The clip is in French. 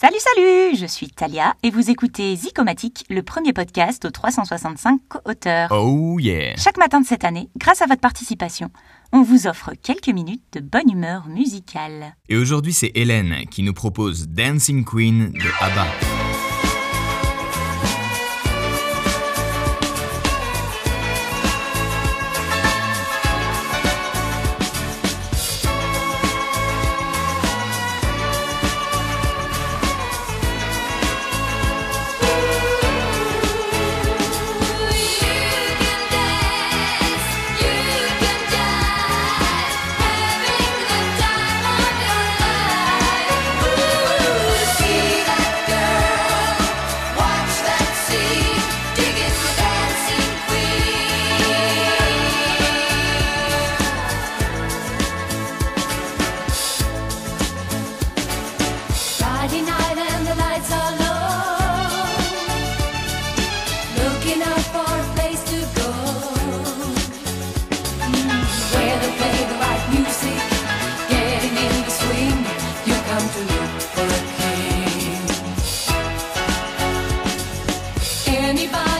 Salut, salut Je suis Talia et vous écoutez Zicomatique, le premier podcast aux 365 co-auteurs. Oh yeah Chaque matin de cette année, grâce à votre participation, on vous offre quelques minutes de bonne humeur musicale. Et aujourd'hui, c'est Hélène qui nous propose Dancing Queen de ABBA. anybody.